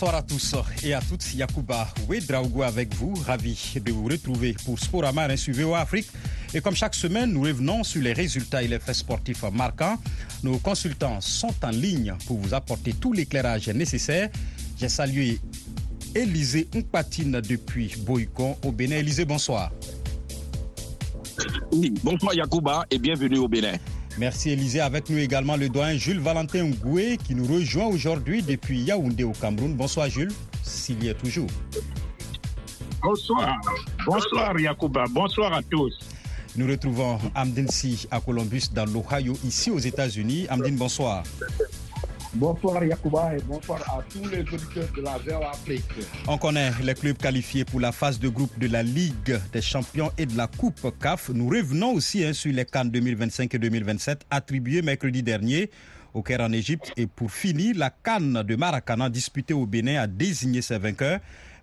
Bonsoir à tous et à toutes. Yacouba Ouedraogo avec vous. Ravi de vous retrouver pour Sporama sur VOA Afrique. Et comme chaque semaine, nous revenons sur les résultats et les faits sportifs marquants. Nos consultants sont en ligne pour vous apporter tout l'éclairage nécessaire. J'ai salué Élisée Mpatine depuis Boycon au Bénin. Élisée, bonsoir. Bonsoir Yacouba et bienvenue au Bénin. Merci Élisée. Avec nous également le doyen Jules Valentin Ngoué qui nous rejoint aujourd'hui depuis Yaoundé au Cameroun. Bonsoir Jules, s'il y est toujours. Bonsoir. Bonsoir Yacouba. Bonsoir à tous. Nous retrouvons Amdine Si à Columbus dans l'Ohio, ici aux États-Unis. Amdine, bonsoir. Bonsoir Yacouba et bonsoir à tous les auditeurs de la Afrique. On connaît les clubs qualifiés pour la phase de groupe de la Ligue des champions et de la Coupe CAF. Nous revenons aussi hein, sur les Cannes 2025 et 2027 attribués mercredi dernier au Caire en Égypte. Et pour finir, la Cannes de Maracana disputée au Bénin a désigné ses vainqueurs.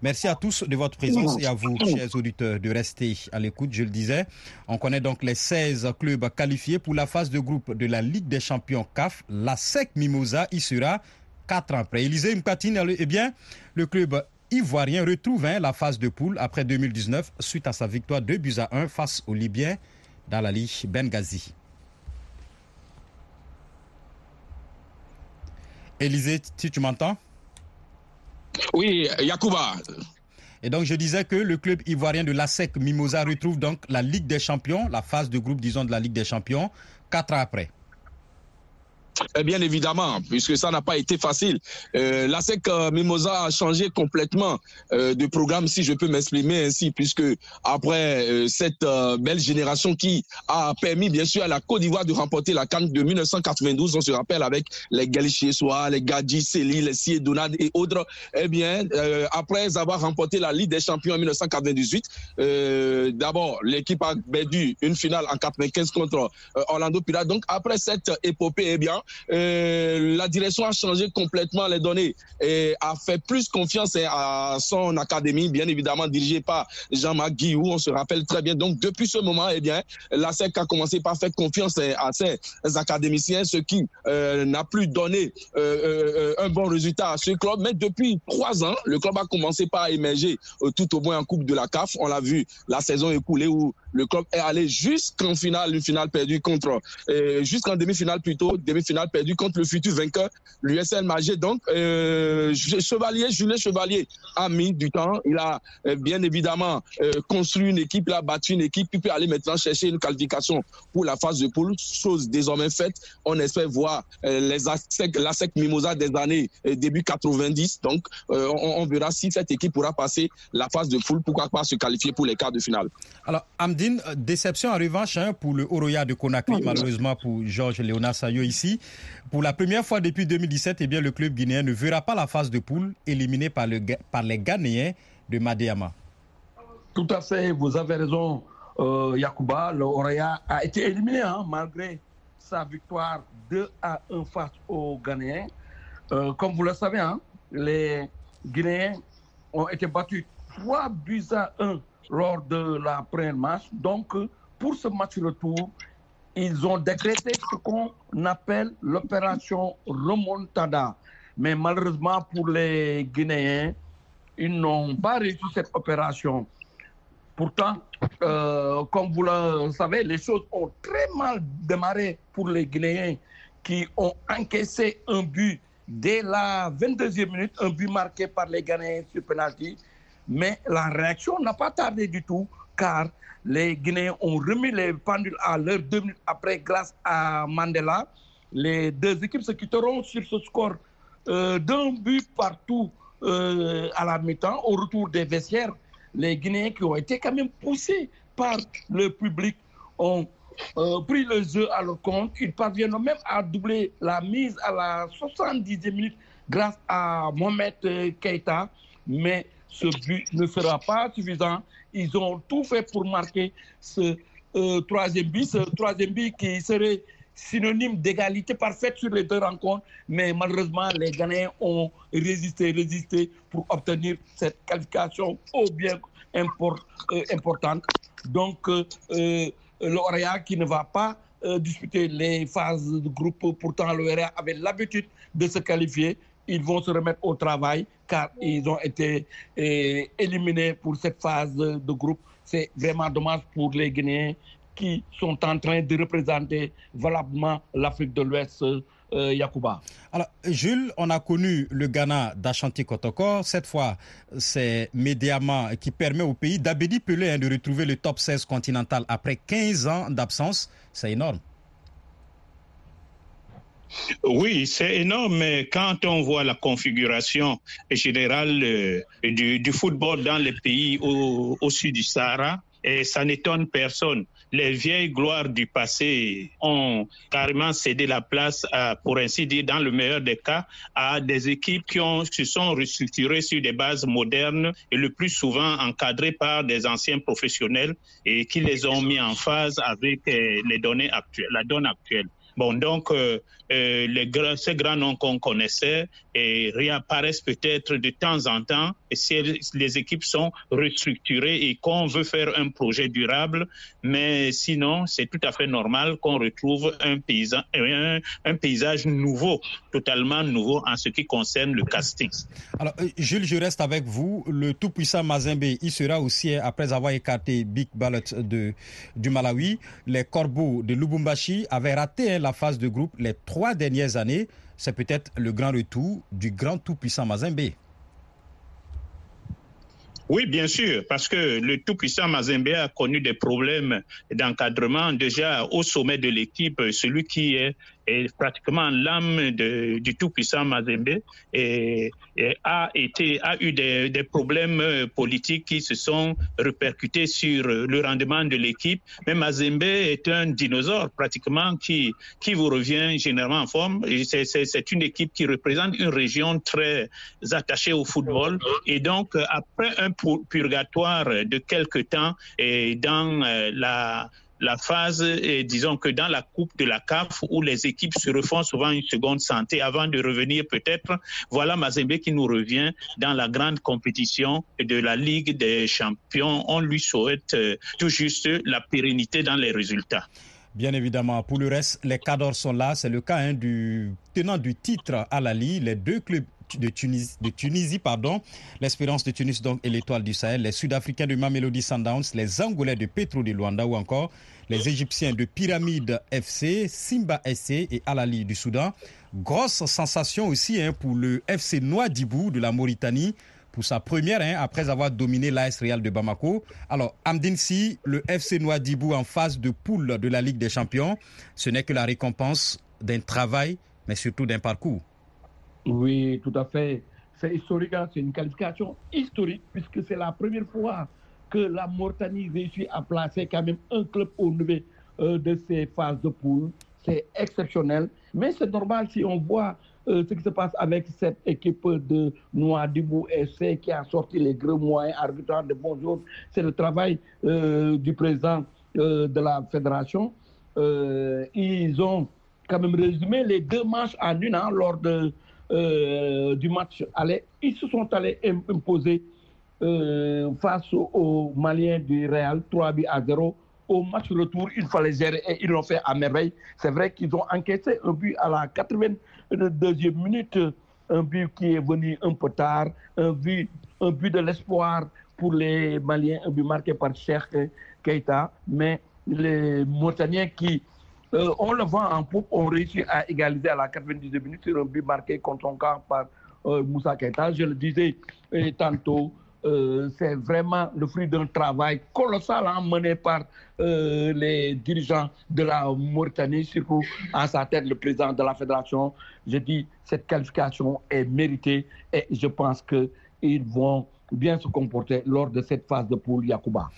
Merci à tous de votre présence et à vous, chers auditeurs, de rester à l'écoute. Je le disais, on connaît donc les 16 clubs qualifiés pour la phase de groupe de la Ligue des champions CAF. La SEC Mimosa y sera 4 ans après. Élisée Mkatine, eh bien, le club ivoirien retrouve hein, la phase de poule après 2019 suite à sa victoire 2 buts à 1 face aux Libyens dans la Ligue Benghazi. Élisée, si tu m'entends? Oui, Yacouba. Et donc, je disais que le club ivoirien de l'ASEC Mimosa retrouve donc la Ligue des Champions, la phase de groupe, disons, de la Ligue des Champions, quatre ans après. Eh bien évidemment, puisque ça n'a pas été facile. Euh, la SEC euh, Mimosa a changé complètement euh, de programme, si je peux m'exprimer ainsi, puisque après euh, cette euh, belle génération qui a permis bien sûr à la Côte d'Ivoire de remporter la Cannes de 1992, on se rappelle avec les Galichissois, les Gadji, Céli, les Siedonade et autres, eh bien euh, après avoir remporté la Ligue des Champions en 1998, d'abord l'équipe a perdu une finale en 95 contre Orlando Pirates. Donc après cette épopée, eh bien euh, la direction a changé complètement les données et a fait plus confiance à son académie, bien évidemment dirigée par Jean-Marc Guillou, on se rappelle très bien. Donc depuis ce moment, eh bien, la SEC a commencé par faire confiance à ses académiciens, ce qui euh, n'a plus donné euh, un bon résultat à ce club. Mais depuis trois ans, le club a commencé par émerger tout au moins en Coupe de la CAF. On l'a vu la saison écoulée où le club est allé jusqu'en finale, une finale perdue contre, jusqu'en demi-finale plutôt, demi-finale perdu contre le futur vainqueur, l'USL Magé. Donc, euh, Chevalier, Julien Chevalier a mis du temps. Il a euh, bien évidemment euh, construit une équipe, il a battu une équipe, il peut aller maintenant chercher une qualification pour la phase de poule, chose désormais faite. On espère voir euh, les ASEC, la SEC Mimosa des années euh, début 90. Donc, euh, on, on, verra si cette équipe pourra passer la phase de poule, pourquoi pas se qualifier pour les quarts de finale. Alors, Amdine, déception en revanche hein, pour le Oroya de Conakry, malheureusement pour Georges Léonard Sayo ici. Pour la première fois depuis 2017, eh bien, le club guinéen ne verra pas la phase de poule éliminé par, le, par les Ghanéens de Madéama. Tout à fait, vous avez raison, euh, Yacouba. Le Oraya a été éliminé hein, malgré sa victoire 2 à 1 face aux Ghanéens. Euh, comme vous le savez, hein, les Guinéens ont été battus 3 buts à 1 lors de la première match. Donc, pour ce match retour, ils ont décrété ce qu'on appelle l'opération remontada. Mais malheureusement pour les Guinéens, ils n'ont pas réussi cette opération. Pourtant, euh, comme vous le savez, les choses ont très mal démarré pour les Guinéens qui ont encaissé un but dès la 22e minute, un but marqué par les Ghanéens sur penalty. Mais la réaction n'a pas tardé du tout, car les Guinéens ont remis les pendules à l'heure deux minutes après grâce à Mandela. Les deux équipes se quitteront sur ce score euh, d'un but partout euh, à la mi-temps au retour des vestiaires. Les Guinéens qui ont été quand même poussés par le public ont euh, pris le jeu à leur compte. Ils parviennent même à doubler la mise à la 70e minute grâce à Mohamed Keita. Mais ce but ne sera pas suffisant. Ils ont tout fait pour marquer ce euh, troisième but, ce troisième but qui serait synonyme d'égalité parfaite sur les deux rencontres. Mais malheureusement, les Ghanéens ont résisté, résisté pour obtenir cette qualification au bien import, euh, importante. Donc, euh, l'Oréa qui ne va pas disputer les phases de groupe, pourtant l'Oréa avait l'habitude de se qualifier ils vont se remettre au travail car ils ont été eh, éliminés pour cette phase de, groupe. C'est vraiment dommage pour les Guinéens qui sont en train de représenter valablement l'Afrique de l'Ouest, euh, Yacouba. Alors, Jules, on a connu le Ghana d'Ashanti Kotoko. Cette fois, c'est Médiama qui permet au pays d'Abedi Pelé hein, de retrouver le top 16 continental après 15 ans d'absence. C'est énorme. Oui, c'est énorme, quand on voit la configuration générale euh, du, football dans les pays au, sud du Sahara, et ça n'étonne personne. Les vieilles gloires du passé ont carrément cédé la place, pour ainsi dire, dans le meilleur des cas, à des équipes qui se sont restructurées sur des bases modernes et le plus souvent encadrées par des anciens professionnels et qui les ont mis en phase avec euh, les données actuelles, la donne actuelle. Bon, donc, euh, euh, les, ces grands noms qu'on connaissait et réapparaissent peut-être de temps en temps si les équipes sont restructurées et qu'on veut faire un projet durable, mais sinon, c'est tout à fait normal qu'on retrouve un, paysage nouveau, totalement nouveau en ce qui concerne le casting. Alors, Jules, je reste avec vous. Le tout-puissant Mazembe, il sera aussi, après avoir écarté Big Ballot de, du Malawi, les Corbeaux de Lubumbashi avaient raté la phase de groupe les trois dernières années, c'est peut-être le grand retour du grand tout-puissant Mazembe. Oui, bien sûr, parce que le tout-puissant Mazembe a connu des problèmes d'encadrement déjà au sommet de l'équipe, celui qui est, est pratiquement l'âme du tout-puissant Mazembe et, et, a été a eu des, des, problèmes politiques qui se sont répercutés sur le rendement de l'équipe. Mais Mazembe est un dinosaure pratiquement qui qui vous revient généralement en forme. C'est une équipe qui représente une région très attachée au football et donc après un purgatoire de quelque temps et dans la la phase, disons que dans la coupe de la CAF, où les équipes se refont souvent une seconde santé avant de revenir peut-être, voilà Mazembe qui nous revient dans la grande compétition de la Ligue des champions. On lui souhaite tout juste la pérennité dans les résultats. Bien évidemment, pour le reste, les cadors sont là. C'est le cas hein, du tenant du titre à la Ligue. Les deux clubs de Tunisie, pardon, l'Espérance de Tunis donc et l'Étoile du Sahel, les Sud-Africains de Mamelody Sundowns, les Angolais de Petro de Luanda ou encore les Égyptiens de Pyramide FC, Simba SC et Alali du Soudan. Grosse sensation aussi hein, pour le FC Nouadhibou de la Mauritanie pour sa première hein, après avoir dominé l'AS Real de Bamako. Alors, Amdin Si, le FC Nouadhibou en phase de poule de la Ligue des Champions, ce n'est que la récompense d'un travail, mais surtout d'un parcours. Oui, tout à fait. C'est historique, hein? c'est une qualification historique puisque c'est la première fois que la Mauritanie réussit à placer quand même un club au niveau euh, de ces phases de poule. C'est exceptionnel, mais c'est normal si on voit euh, ce qui se passe avec cette équipe de Nouadhibou FC qui a sorti les gros moyens arbitrants de bonjour. C'est le travail euh, du président de la fédération. ils ont quand même résumé les deux matchs en une an lors de euh, du match aller, ils se sont allés imposer euh, face aux Maliens du Real, 3 buts à 0. Au match retour, il fallait gérer et ils l'ont fait à merveille. C'est vrai qu'ils ont encaissé un but à la 82e minute, un but qui est venu un peu tard, un but, un but de l'espoir pour les Maliens, un but marqué par Cheikh Keita, mais les Mauritaniens qui euh, on le voit en poupe, on réussit à égaliser à la 92 minutes sur un but marqué contre son camp par euh, Moussa Keita. Je le disais euh, tantôt, c'est vraiment le fruit d'un travail colossal hein, mené par les dirigeants de la Mauritanie, surtout à sa tête le président de la fédération. Je dis, cette qualification est méritée et je pense qu'ils vont bien se comporter lors de cette phase de poule Yacouba.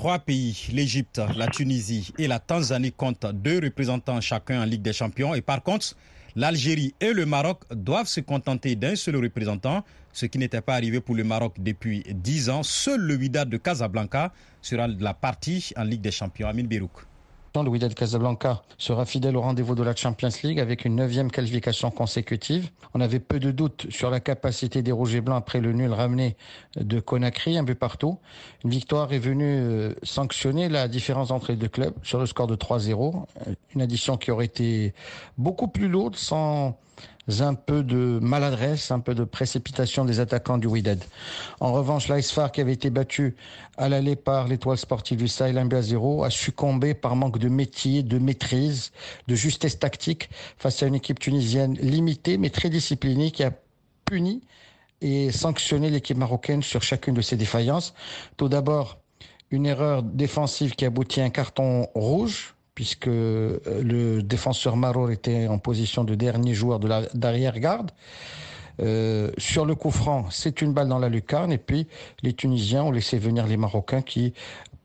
Trois pays, l'Égypte, la Tunisie et la Tanzanie comptent deux représentants chacun en Ligue des Champions. Et par contre, l'Algérie et le Maroc doivent se contenter d'un seul représentant, ce qui n'était pas arrivé pour le Maroc depuis dix ans. Seul le Wydad de Casablanca sera de la partie en Ligue des Champions. Amin Birouk. Le Wydad Casablanca sera fidèle au rendez-vous de la Champions League avec une neuvième qualification consécutive. On avait peu de doutes sur la capacité des Rouges et Blancs après le nul ramené de Conakry, un peu partout. Une victoire est venue sanctionner la différence entre les deux clubs sur le score de 3-0. Une addition qui aurait été beaucoup plus lourde sans un peu de maladresse, un peu de précipitation des attaquants du Wydad. En revanche, l'Aisfar qui avait été battu à l'aller par l'étoile sportive du Sahel 1 à 0 a succombé par manque de métier, de maîtrise, de justesse tactique face à une équipe tunisienne limitée mais très disciplinée qui a puni et sanctionné l'équipe marocaine sur chacune de ses défaillances. Tout d'abord, une erreur défensive qui aboutit à un carton rouge puisque euh, le défenseur Maror était en position de dernier joueur de d'arrière-garde. Euh, sur le coup franc, c'est une balle dans la lucarne. Et puis, les Tunisiens ont laissé venir les Marocains qui,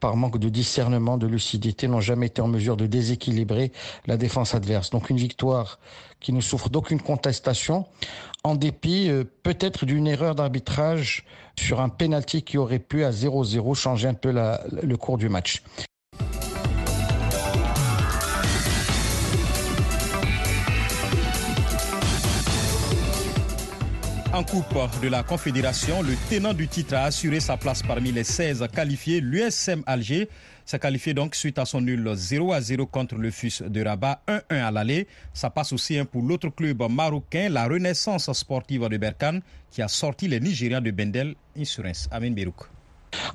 par manque de discernement, de lucidité, n'ont jamais été en mesure de déséquilibrer la défense adverse. Donc, une victoire qui ne souffre d'aucune contestation, en dépit euh, peut-être d'une erreur d'arbitrage sur un penalty qui aurait pu, à 0-0, changer un peu le cours du match. En Coupe de la Confédération, le tenant du titre a assuré sa place parmi les 16 qualifiés. L'USM Alger s'est qualifié donc suite à son nul 0 à 0 contre le FUS de Rabat, 1-1 à l'aller. Ça passe aussi pour l'autre club marocain, la Renaissance sportive de Berkane, qui a sorti les Nigériens de Bendel Insurance. Amin Berouk.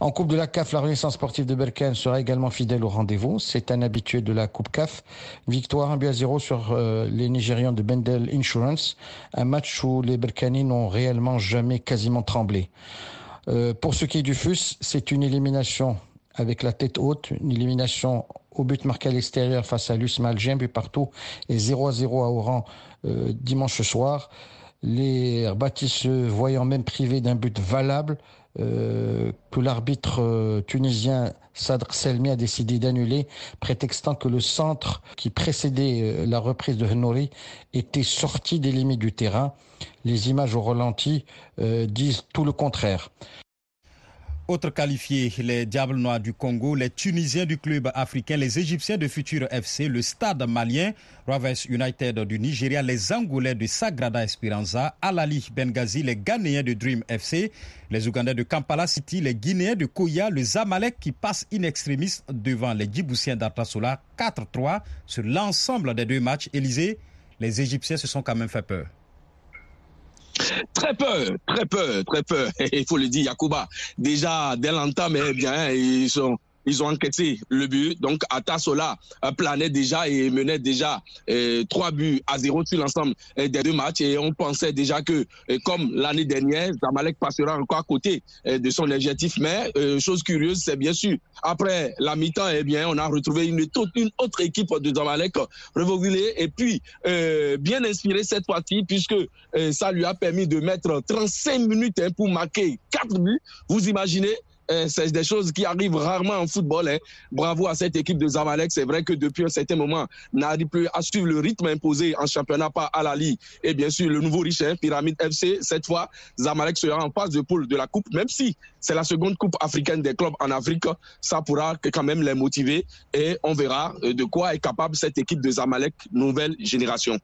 En Coupe de la CAF, la Renaissance sportive de Berkane sera également fidèle au rendez-vous. C'est un habitué de la Coupe CAF. Victoire 1 but à 0 sur euh, les Nigérians de Bendel Insurance. Un match où les Berkanais n'ont réellement jamais quasiment tremblé. Euh, pour ce qui est du FUS, c'est une élimination avec la tête haute, une élimination au but marqué à l'extérieur face à l'USMA Alger, but partout, et 0 à 0 à Oran euh, dimanche soir. Les bâtisses voyant même privés d'un but valable, euh, que l'arbitre euh, tunisien Sadr Selmi a décidé d'annuler, prétextant que le centre qui précédait euh, la reprise de Henori était sorti des limites du terrain. Les images au ralenti disent tout le contraire. Autres qualifiés, les Diables Noirs du Congo, les Tunisiens du club africain, les Égyptiens de Futur FC, le Stade malien, Rovers United du Nigeria, les Angolais de Sagrada Esperanza, Alali Benghazi, les Ghanéens de Dream FC, les Ougandais de Kampala City, les Guinéens de Koya, le Zamalek qui passe in extremis devant les Djiboutiens d'Artasola 4-3 sur l'ensemble des deux matchs. Élysée, les Égyptiens se sont quand même fait peur. Très peu, très peu, très peu. Il faut le dire, Yakuba. Déjà, dès l'entame, eh bien, ils sont ils ont enquêté le but. Donc, Atasola planait déjà et menait déjà euh, trois buts à zéro sur l'ensemble euh, des deux matchs. Et on pensait déjà que, euh, comme l'année dernière, Zamalek passera encore à côté de son objectif. Mais, chose curieuse, c'est bien sûr, après la mi-temps, eh bien, on a retrouvé une, une autre équipe de Zamalek revogulée et puis bien inspirée cette partie puisque ça lui a permis de mettre 35 minutes hein, pour marquer quatre buts. Vous imaginez euh, c'est des choses qui arrivent rarement en football. Hein. Bravo à cette équipe de Zamalek. C'est vrai que depuis un certain moment, n'arrive plus à suivre le rythme imposé en championnat par Alali et bien sûr le nouveau riche, hein, Pyramide FC. Cette fois, Zamalek sera en phase de poule de la Coupe, même si c'est la seconde Coupe africaine des clubs en Afrique. Ça pourra quand même les motiver et on verra euh, de quoi est capable cette équipe de Zamalek nouvelle génération.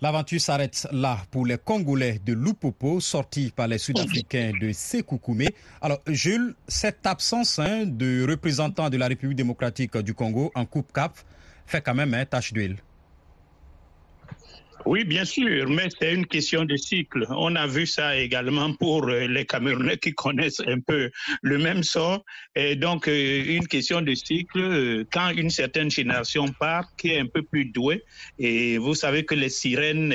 L'aventure s'arrête là pour les Congolais de Lupopo, sortis par les Sud-Africains de Sekoukoumé. Alors, Jules, cette absence hein, de représentants de la République démocratique du Congo en Coupe Cap fait quand même un tâche d'huile. Oui, bien sûr, mais c'est une question de cycle. On a vu ça également pour euh, les Camerounais qui connaissent un peu le même sort. Et donc, euh, une question de cycle, euh, quand une certaine génération part, qui est un peu plus douée, et vous savez que les sirènes,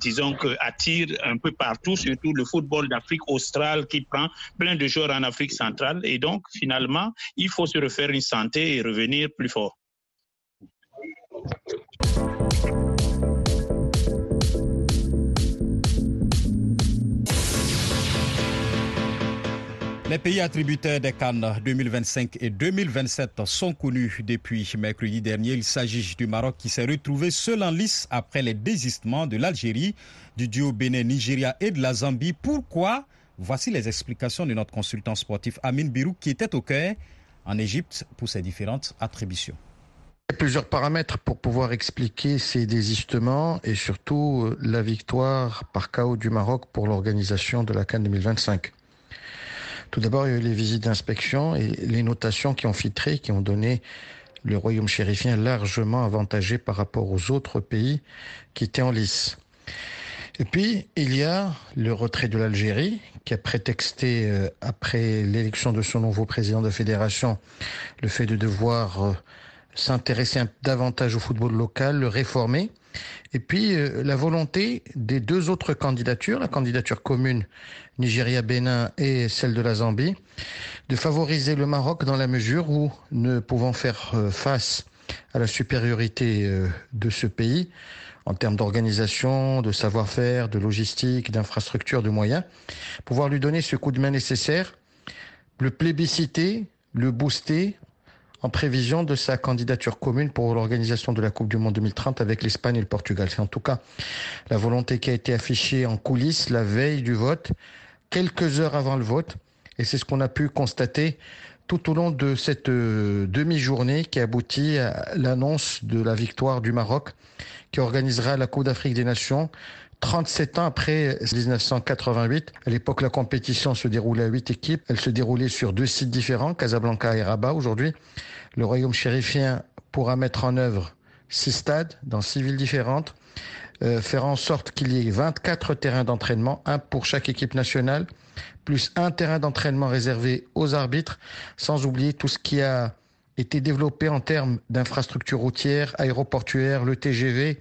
disons que attirent un peu partout, surtout le football d'Afrique australe qui prend plein de joueurs en Afrique centrale. Et donc, finalement, il faut se refaire une santé et revenir plus fort. Les pays attributaires des Cannes 2025 et 2027 sont connus depuis mercredi dernier. Il s'agit du Maroc qui s'est retrouvé seul en lice après les désistements de l'Algérie, du duo Bénin-Nigeria et de la Zambie. Pourquoi? Voici les explications de notre consultant sportif Amin Birou qui était au cœur en Égypte pour ses différentes attributions. Il y a plusieurs paramètres pour pouvoir expliquer ces désistements et surtout la victoire par chaos du Maroc pour l'organisation de la Cannes 2025. Tout d'abord, il y a eu les visites d'inspection et les notations qui ont filtré, qui ont donné le royaume chérifien largement avantagé par rapport aux autres pays qui étaient en lice. Et puis, il y a le retrait de l'Algérie, qui a prétexté, euh, après l'élection de son nouveau président de fédération, le fait de devoir euh, s'intéresser davantage au football local, le réformer. Et puis, euh, la volonté des deux autres candidatures, la candidature commune Nigeria-Bénin et celle de la Zambie, de favoriser le Maroc dans la mesure où, ne pouvant faire face à la supériorité de ce pays, en termes d'organisation, de savoir-faire, de logistique, d'infrastructure, de moyens, pouvoir lui donner ce coup de main nécessaire, le plébisciter, le booster en prévision de sa candidature commune pour l'organisation de la Coupe du Monde 2030 avec l'Espagne et le Portugal. C'est en tout cas la volonté qui a été affichée en coulisses la veille du vote, quelques heures avant le vote, et c'est ce qu'on a pu constater tout au long de cette euh, demi-journée qui aboutit à l'annonce de la victoire du Maroc qui organisera la Coupe d'Afrique des Nations 37 ans après 1988. À l'époque, la compétition se déroulait à huit équipes. Elle se déroulait sur deux sites différents, Casablanca et Rabat. Aujourd'hui, le royaume chérifien pourra mettre en œuvre six stades dans six villes différentes, euh, faire en sorte qu'il y ait 24 terrains d'entraînement, un pour chaque équipe nationale, plus un terrain d'entraînement réservé aux arbitres, sans oublier tout ce qui a été développé en termes d'infrastructures routières, aéroportuaires, le TGV,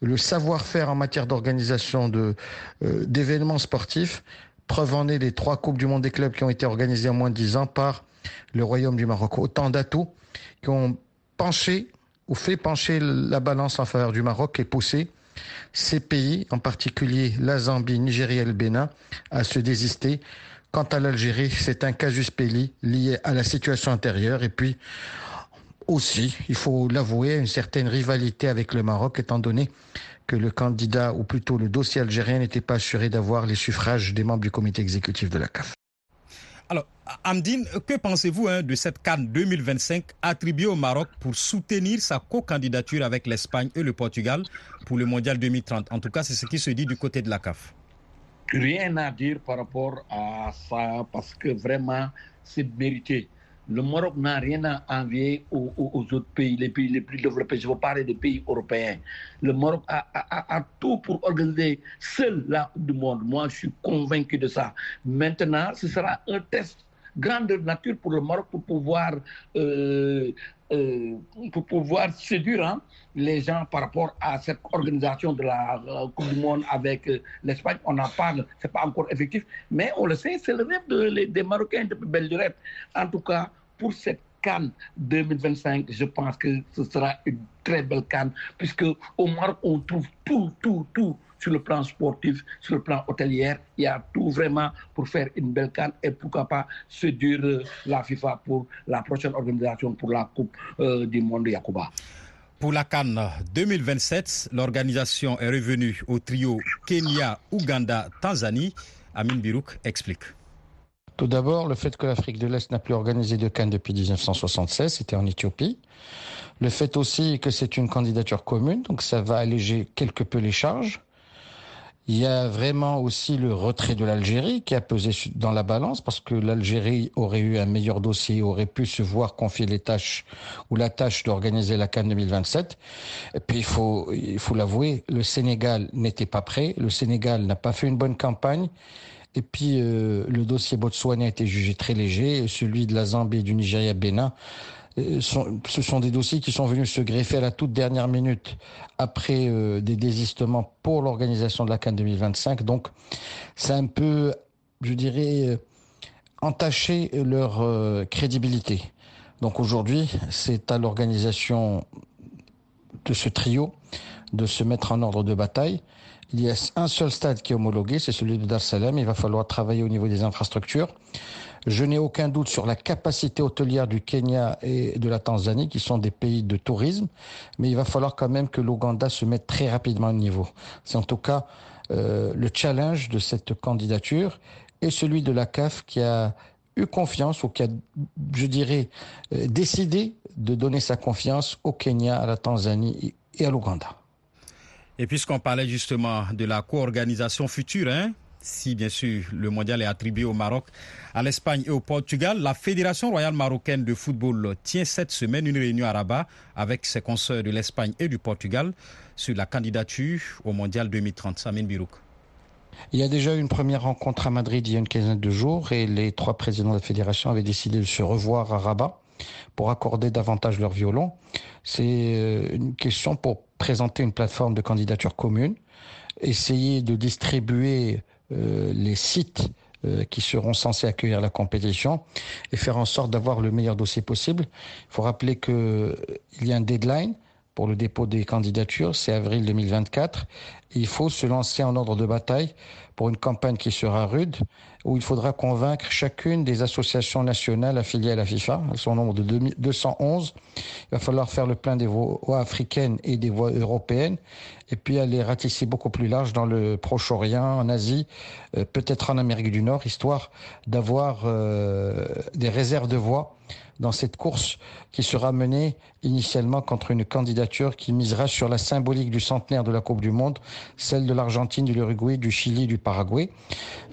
le savoir-faire en matière d'organisation de, euh, d'événements sportifs. Preuve en est les trois Coupes du Monde des clubs qui ont été organisées en moins de dix ans par le Royaume du Maroc. Autant d'atouts qui ont penché ou fait pencher la balance en faveur du Maroc et poussé ces pays, en particulier la Zambie, Nigeria et le Bénin, à se désister. Quant à l'Algérie, c'est un casus belli lié à la situation intérieure et puis aussi, il faut l'avouer, une certaine rivalité avec le Maroc étant donné que le candidat, ou plutôt le dossier algérien, n'était pas assuré d'avoir les suffrages des membres du comité exécutif de la CAF. Alors, Amdine, que pensez-vous hein, de cette Cannes 2025 attribuée au Maroc pour soutenir sa co-candidature avec l'Espagne et le Portugal pour le Mondial 2030 En tout cas, c'est ce qui se dit du côté de la CAF. Rien à dire par rapport à ça, parce que vraiment, c'est mérité. Le Maroc n'a rien à envier aux, autres pays, les pays les plus développés. Je veux parler des pays européens. Le Maroc a, tout pour organiser seul la Coupe du Monde. Moi, je suis convaincu de ça. Maintenant, ce sera un test grande nature pour le Maroc pour pouvoir, euh, euh, pour pouvoir séduire hein, les gens par rapport à cette organisation de la euh, Coupe du Monde avec l'Espagne. On en parle, ce n'est pas encore effectif, mais on le sait, c'est le rêve des Marocains depuis belle lurette. En tout cas, pour cette Cannes 2025, je pense que ce sera une très belle Cannes, puisque au Maroc, on trouve tout, tout, tout sur le plan sportif, sur le plan hôtelier. Il y a tout vraiment pour faire une belle canne et pourquoi pas se dire la FIFA pour la prochaine organisation pour la Coupe euh, du Monde de Yakuba. Pour la Cannes 2027, l'organisation est revenue au trio Kenya, Ouganda, Tanzanie. Amin Birouk explique. Tout d'abord, le fait que l'Afrique de l'Est n'a plus organisé de Cannes depuis 1976, c'était en Éthiopie. Le fait aussi que c'est une candidature commune, donc ça va alléger quelque peu les charges. Il y a vraiment aussi le retrait de l'Algérie qui a pesé dans la balance parce que l'Algérie aurait eu un meilleur dossier, aurait pu se voir confier les tâches ou la tâche d'organiser la Cannes 2027. Et puis il faut il faut l'avouer, le Sénégal n'était pas prêt, le Sénégal n'a pas fait une bonne campagne. Et puis euh, le dossier Botswana a été jugé très léger, celui de la Zambie et du Nigeria Bénin euh, ce sont des dossiers qui sont venus se greffer à la toute dernière minute après euh, des désistements pour l'organisation de la Cannes 2025. Donc, c'est un peu, je dirais, entaché leur crédibilité. Donc aujourd'hui, c'est à l'organisation de ce trio de se mettre en ordre de bataille. Il y a un seul stade qui est homologué, c'est celui de Dar Salam. Il va falloir travailler au niveau des infrastructures. Je n'ai aucun doute sur la capacité hôtelière du Kenya et de la Tanzanie, qui sont des pays de tourisme, mais il va falloir quand même que l'Ouganda se mette très rapidement au niveau. C'est en tout cas euh, le challenge de cette candidature et celui de la CAF qui a eu confiance ou qui a, je dirais, euh, décidé de donner sa confiance au Kenya, à la Tanzanie et à l'Ouganda. Et puisqu'on parlait justement de la co-organisation future, hein, si bien sûr le mondial est attribué au Maroc, à l'Espagne et au Portugal, la Fédération royale marocaine de football tient cette semaine une réunion à Rabat avec ses consoeurs de l'Espagne et du Portugal sur la candidature au mondial 2030. Samine Birouk. Il y a déjà eu une première rencontre à Madrid il y a une quinzaine de jours et les trois présidents de la fédération avaient décidé de se revoir à Rabat pour accorder davantage leur violon. C'est euh, une question pour présenter une plateforme de candidature commune, essayer de distribuer euh, les sites euh, qui seront censés accueillir la compétition et faire en sorte d'avoir le meilleur dossier possible. Il faut rappeler qu'il y a un deadline pour le dépôt des candidatures, c'est avril 2024. il faut se lancer en ordre de bataille pour une campagne qui sera rude, où il faudra convaincre chacune des associations nationales affiliées à la FIFA, elles sont au nombre de 211. Il va falloir faire le plein des voix africaines et des voix européennes, et puis aller ratisser beaucoup plus large dans le Proche-Orient, en Asie, euh, peut-être en Amérique du Nord, histoire d'avoir euh, des réserves de voix dans cette course qui sera menée initialement contre une candidature qui misera sur la symbolique du centenaire de la Coupe du Monde, celle de l'Argentine, de l'Uruguay, du Chili, du Paraguay.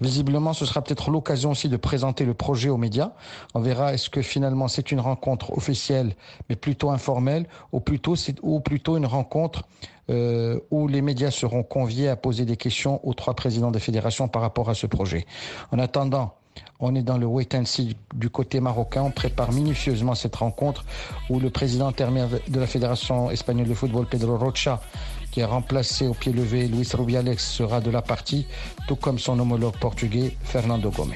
Visiblement, ce sera peut-être l'occasion aussi de présenter le projet aux médias. On verra est-ce que finalement c'est une rencontre officielle, mais plutôt informelle, ou plutôt, ou plutôt une rencontre euh, où les médias seront conviés à poser des questions aux trois présidents des fédérations par rapport à ce projet. En attendant, on est dans le wait and see du côté marocain. On prépare minutieusement cette rencontre où le président intermédiaire de la Fédération espagnole de football, Pedro Rocha, qui a remplacé au pied levé Luis Rubiales, sera de la partie, tout comme son homologue portugais, Fernando Gomes.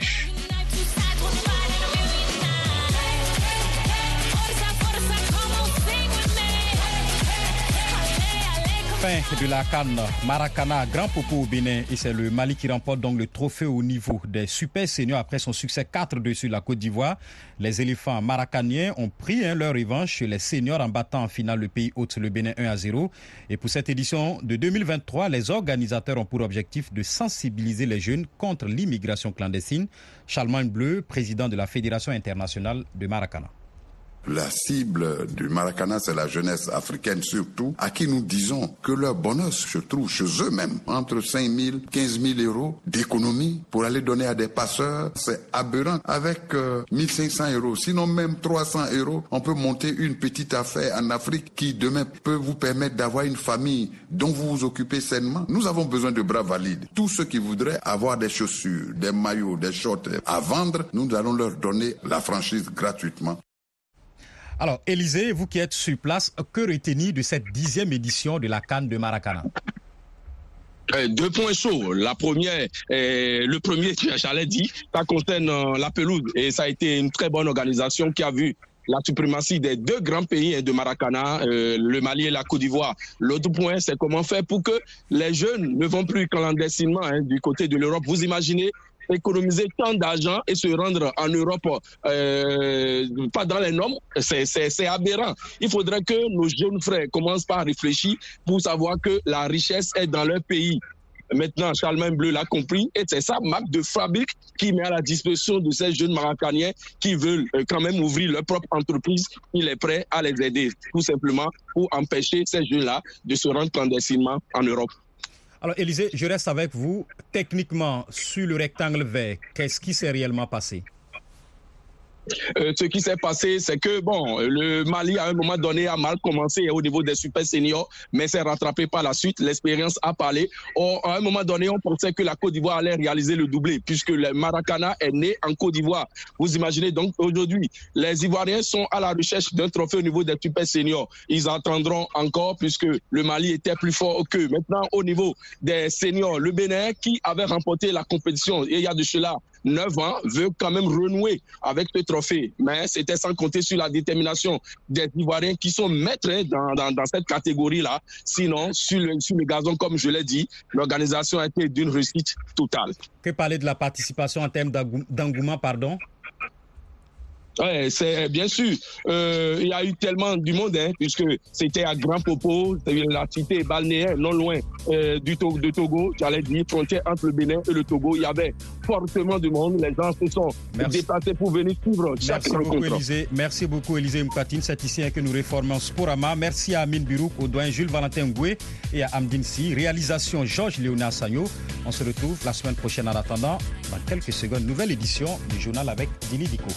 Fin de la Cannes Maracana Grand Popo au Bénin et c'est le Mali qui remporte donc le trophée au niveau des super seniors après son succès 4-2 sur la Côte d'Ivoire. Les éléphants maracaniens ont pris hein, leur revanche chez les seniors en battant en finale le pays hôte le Bénin 1 à 0. Et pour cette édition de 2023, les organisateurs ont pour objectif de sensibiliser les jeunes contre l'immigration clandestine. Charlemagne Bleu, président de la Fédération internationale de Maracana. La cible du Maracana, c'est la jeunesse africaine surtout, à qui nous disons que leur bonheur se trouve chez eux-mêmes, entre 5 000, 15 000 euros d'économie pour aller donner à des passeurs. C'est aberrant. Avec 1500 euh, euros, sinon même 300 euros, on peut monter une petite affaire en Afrique qui demain peut vous permettre d'avoir une famille dont vous vous occupez sainement. Nous avons besoin de bras valides. Tous ceux qui voudraient avoir des chaussures, des maillots, des shorts à vendre, nous allons leur donner la franchise gratuitement. Alors, Élisée, vous qui êtes sur place, que retenir de cette dixième édition de la Cannes de Maracana? Euh, deux points chauds. La première, euh, le premier, j'allais dire, ça concerne euh, la pelouse et ça a été une très bonne organisation qui a vu la suprématie des deux grands pays hein, de Maracana, le Mali et la Côte d'Ivoire. L'autre point, c'est comment faire pour que les jeunes ne vont plus clandestinement hein, du côté de l'Europe. Vous imaginez économiser tant d'argent et se rendre en Europe euh, pas dans les normes, c'est aberrant. Il faudrait que nos jeunes frères commencent par réfléchir pour savoir que la richesse est dans leur pays. Maintenant, Charlemagne Bleu l'a compris et c'est sa marque de fabrique qui met à la disposition de ces jeunes maracaniens qui veulent euh, quand même ouvrir leur propre entreprise. Il est prêt à les aider, tout simplement pour empêcher ces jeunes-là de se rendre clandestinement en Europe. Alors, Élisée, je reste avec vous. Techniquement, sur le rectangle vert, qu'est-ce qui s'est réellement passé? Euh, ce qui s'est passé, c'est que bon, le Mali à un moment donné a mal commencé au niveau des super seniors, mais s'est rattrapé par la suite. L'expérience a parlé. Or, à un moment donné, on pensait que la Côte d'Ivoire allait réaliser le doublé, puisque le Maracana est né en Côte d'Ivoire. Vous imaginez donc aujourd'hui, les Ivoiriens sont à la recherche d'un trophée au niveau des super seniors. Ils attendront encore, puisque le Mali était plus fort qu'eux. Maintenant, au niveau des seniors, le Bénin, qui avait remporté la compétition il y a de cela 9 ans, veut quand même renouer avec ce trophée. Mais c'était sans compter sur la détermination des Ivoiriens qui sont maîtres dans, dans, cette catégorie-là. Sinon, sur le, sur le gazon, comme je l'ai dit, l'organisation a été d'une réussite totale. Que parler de la participation en termes d'engouement, pardon? Ouais, c'est bien sûr. Euh, il y a eu tellement du monde, hein, puisque c'était à Grand Popo, la cité balnéaire, non loin euh, du Togo, de Togo, j'allais dire, frontière entre le Bénin et le Togo. Il y avait fortement du monde. Les gens se sont Merci. déplacés pour venir suivre chaque Merci beaucoup. Élisée. Merci beaucoup, Élisée Mkatine. C'est ici hein, que nous réformons Sporama. Merci à Amine Birouk, au doyen Jules Valentin Ngoué et à Amdine Si. Réalisation Georges Léonard Sagno. On se retrouve la semaine prochaine en attendant, dans quelques secondes, nouvelle édition du journal avec Dili Dico.